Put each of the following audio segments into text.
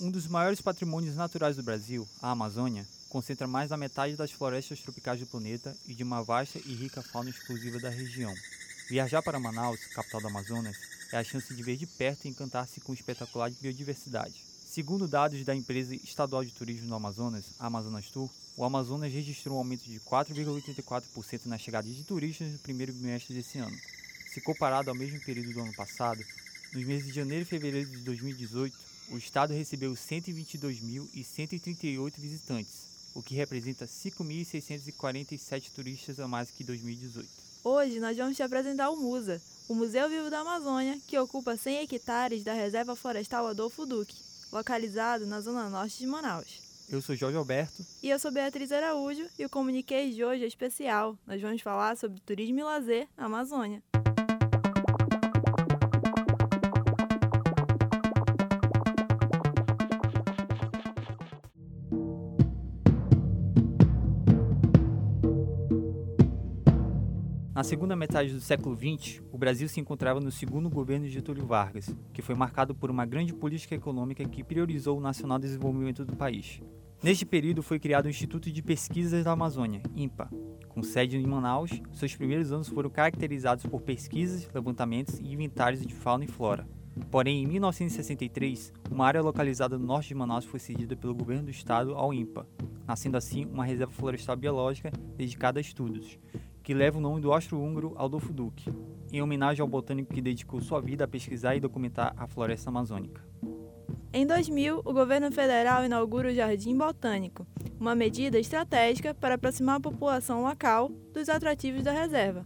Um dos maiores patrimônios naturais do Brasil, a Amazônia, concentra mais da metade das florestas tropicais do planeta e de uma vasta e rica fauna exclusiva da região. Viajar para Manaus, capital do Amazonas, é a chance de ver de perto e encantar-se com espetacular biodiversidade. Segundo dados da empresa estadual de turismo do Amazonas, a Amazonas Tour, o Amazonas registrou um aumento de 4,84% na chegada de turistas no primeiro bimestre desse ano. Se comparado ao mesmo período do ano passado, nos meses de janeiro e fevereiro de 2018, o estado recebeu 122.138 visitantes, o que representa 5.647 turistas a mais que 2018. Hoje nós vamos te apresentar o MUSA, o Museu Vivo da Amazônia, que ocupa 100 hectares da Reserva Florestal Adolfo Duque, localizado na zona norte de Manaus. Eu sou Jorge Alberto. E eu sou Beatriz Araújo e o Comuniquei de hoje é especial. Nós vamos falar sobre turismo e lazer na Amazônia. Na segunda metade do século XX, o Brasil se encontrava no segundo governo de Getúlio Vargas, que foi marcado por uma grande política econômica que priorizou o nacional desenvolvimento do país. Neste período foi criado o Instituto de Pesquisas da Amazônia, INPA, com sede em Manaus. Seus primeiros anos foram caracterizados por pesquisas, levantamentos e inventários de fauna e flora. Porém, em 1963, uma área localizada no norte de Manaus foi cedida pelo governo do estado ao INPA, nascendo assim uma reserva florestal biológica dedicada a estudos, que leva o nome do astro-húngaro Adolfo Duque, em homenagem ao botânico que dedicou sua vida a pesquisar e documentar a floresta amazônica. Em 2000, o governo federal inaugura o Jardim Botânico, uma medida estratégica para aproximar a população local dos atrativos da reserva.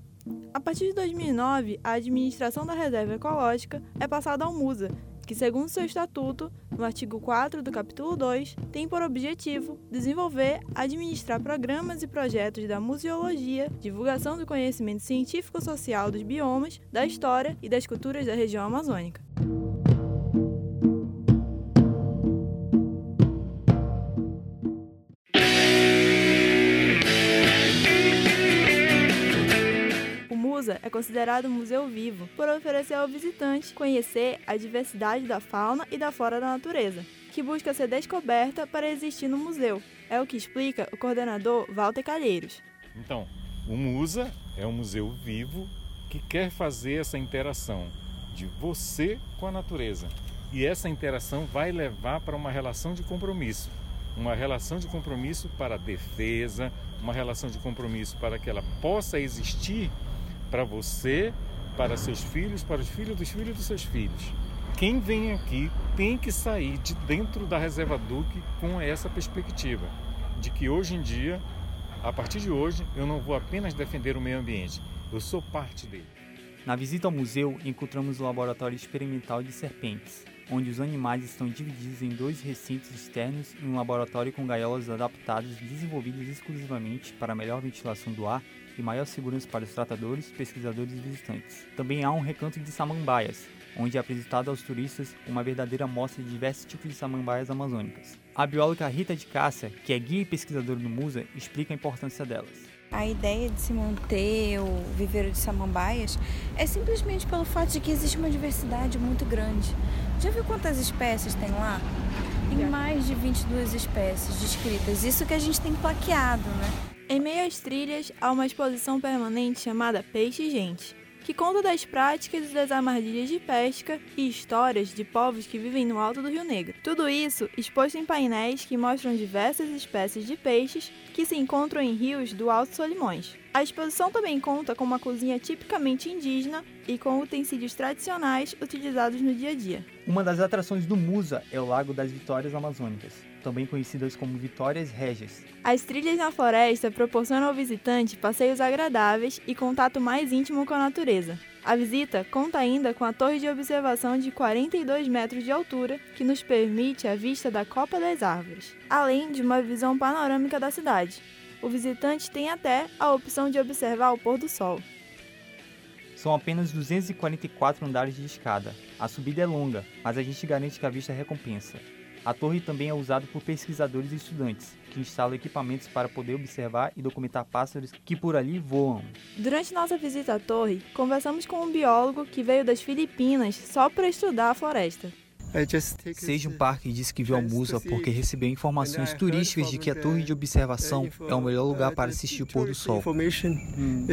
A partir de 2009, a administração da reserva ecológica é passada ao MUSA, que, segundo seu estatuto, no artigo 4 do capítulo 2, tem por objetivo desenvolver, administrar programas e projetos da museologia, divulgação do conhecimento científico-social dos biomas, da história e das culturas da região amazônica. Considerado museu vivo por oferecer ao visitante conhecer a diversidade da fauna e da flora da natureza, que busca ser descoberta para existir no museu. É o que explica o coordenador Walter Calheiros. Então, o MUSA é um museu vivo que quer fazer essa interação de você com a natureza. E essa interação vai levar para uma relação de compromisso. Uma relação de compromisso para a defesa, uma relação de compromisso para que ela possa existir para você, para seus filhos, para os filhos dos filhos dos seus filhos. Quem vem aqui tem que sair de dentro da Reserva Duque com essa perspectiva de que hoje em dia, a partir de hoje, eu não vou apenas defender o meio ambiente, eu sou parte dele. Na visita ao museu, encontramos o laboratório experimental de serpentes, onde os animais estão divididos em dois recintos externos e um laboratório com gaiolas adaptadas desenvolvidas exclusivamente para melhor ventilação do ar e maior segurança para os tratadores, pesquisadores e visitantes. Também há um recanto de samambaias, onde é apresentado aos turistas uma verdadeira amostra de diversos tipos de samambaias amazônicas. A bióloga Rita de Cássia, que é guia e pesquisadora do MUSA, explica a importância delas. A ideia de se manter o viveiro de samambaias é simplesmente pelo fato de que existe uma diversidade muito grande. Já viu quantas espécies tem lá? Tem mais de 22 espécies descritas. Isso que a gente tem plaqueado, né? Em meio às trilhas, há uma exposição permanente chamada Peixe e Gente, que conta das práticas e das armadilhas de pesca e histórias de povos que vivem no alto do Rio Negro. Tudo isso exposto em painéis que mostram diversas espécies de peixes que se encontram em rios do Alto Solimões. A exposição também conta com uma cozinha tipicamente indígena e com utensílios tradicionais utilizados no dia a dia. Uma das atrações do Musa é o Lago das Vitórias Amazônicas, também conhecidas como Vitórias Régias. As trilhas na floresta proporcionam ao visitante passeios agradáveis e contato mais íntimo com a natureza. A visita conta ainda com a torre de observação de 42 metros de altura, que nos permite a vista da copa das árvores, além de uma visão panorâmica da cidade. O visitante tem até a opção de observar o pôr do sol. São apenas 244 andares de escada. A subida é longa, mas a gente garante que a vista recompensa. A torre também é usada por pesquisadores e estudantes, que instalam equipamentos para poder observar e documentar pássaros que por ali voam. Durante nossa visita à torre, conversamos com um biólogo que veio das Filipinas só para estudar a floresta. Seja um parque disse que viu a musa porque recebeu informações turísticas de que a torre de observação é o melhor lugar para assistir o pôr do sol. Hum.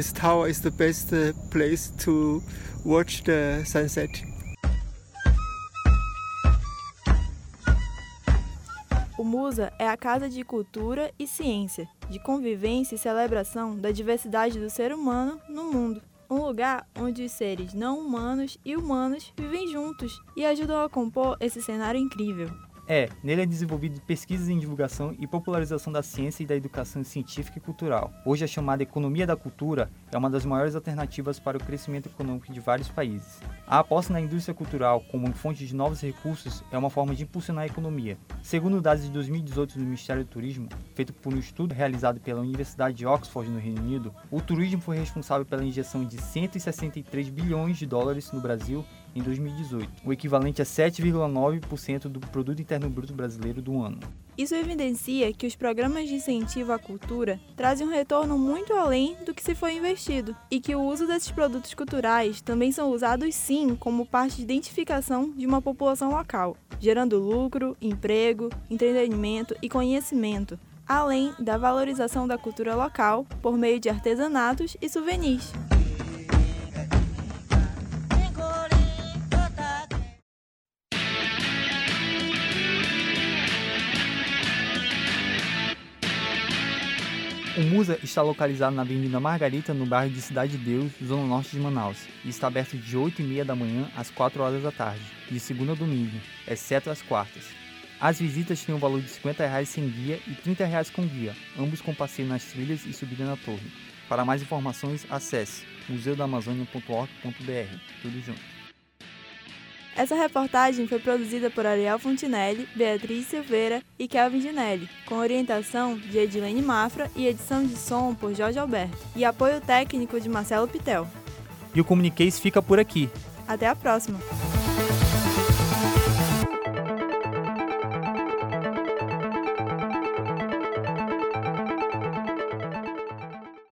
O Musa é a casa de cultura e ciência, de convivência e celebração da diversidade do ser humano no mundo um lugar onde os seres não humanos e humanos vivem juntos e ajudam a compor esse cenário incrível. É, nele é desenvolvido pesquisas em divulgação e popularização da ciência e da educação científica e cultural. Hoje a chamada economia da cultura é uma das maiores alternativas para o crescimento econômico de vários países. A aposta na indústria cultural como fonte de novos recursos é uma forma de impulsionar a economia. Segundo dados de 2018 do Ministério do Turismo, feito por um estudo realizado pela Universidade de Oxford no Reino Unido, o turismo foi responsável pela injeção de 163 bilhões de dólares no Brasil em 2018, o equivalente a 7,9% do produto interno bruto brasileiro do ano. Isso evidencia que os programas de incentivo à cultura trazem um retorno muito além do que se foi investido e que o uso desses produtos culturais também são usados sim como parte de identificação de uma população local, gerando lucro, emprego, entretenimento e conhecimento, além da valorização da cultura local por meio de artesanatos e souvenirs. Musa está localizado na Avenida Margarita, no bairro de Cidade de Deus, zona norte de Manaus, e está aberto de 8 e meia da manhã às 4 horas da tarde, de segunda a domingo, exceto as quartas. As visitas têm o um valor de 50 reais sem guia e 30 reais com guia, ambos com passeio nas trilhas e subida na torre. Para mais informações, acesse museudaamazônia.org.br. Tudo junto. Essa reportagem foi produzida por Ariel Fontinelli, Beatriz Silveira e Kelvin Ginelli, com orientação de Edilene Mafra e edição de som por Jorge Alberto, e apoio técnico de Marcelo Pitel. E o Comuniqueis fica por aqui. Até a próxima!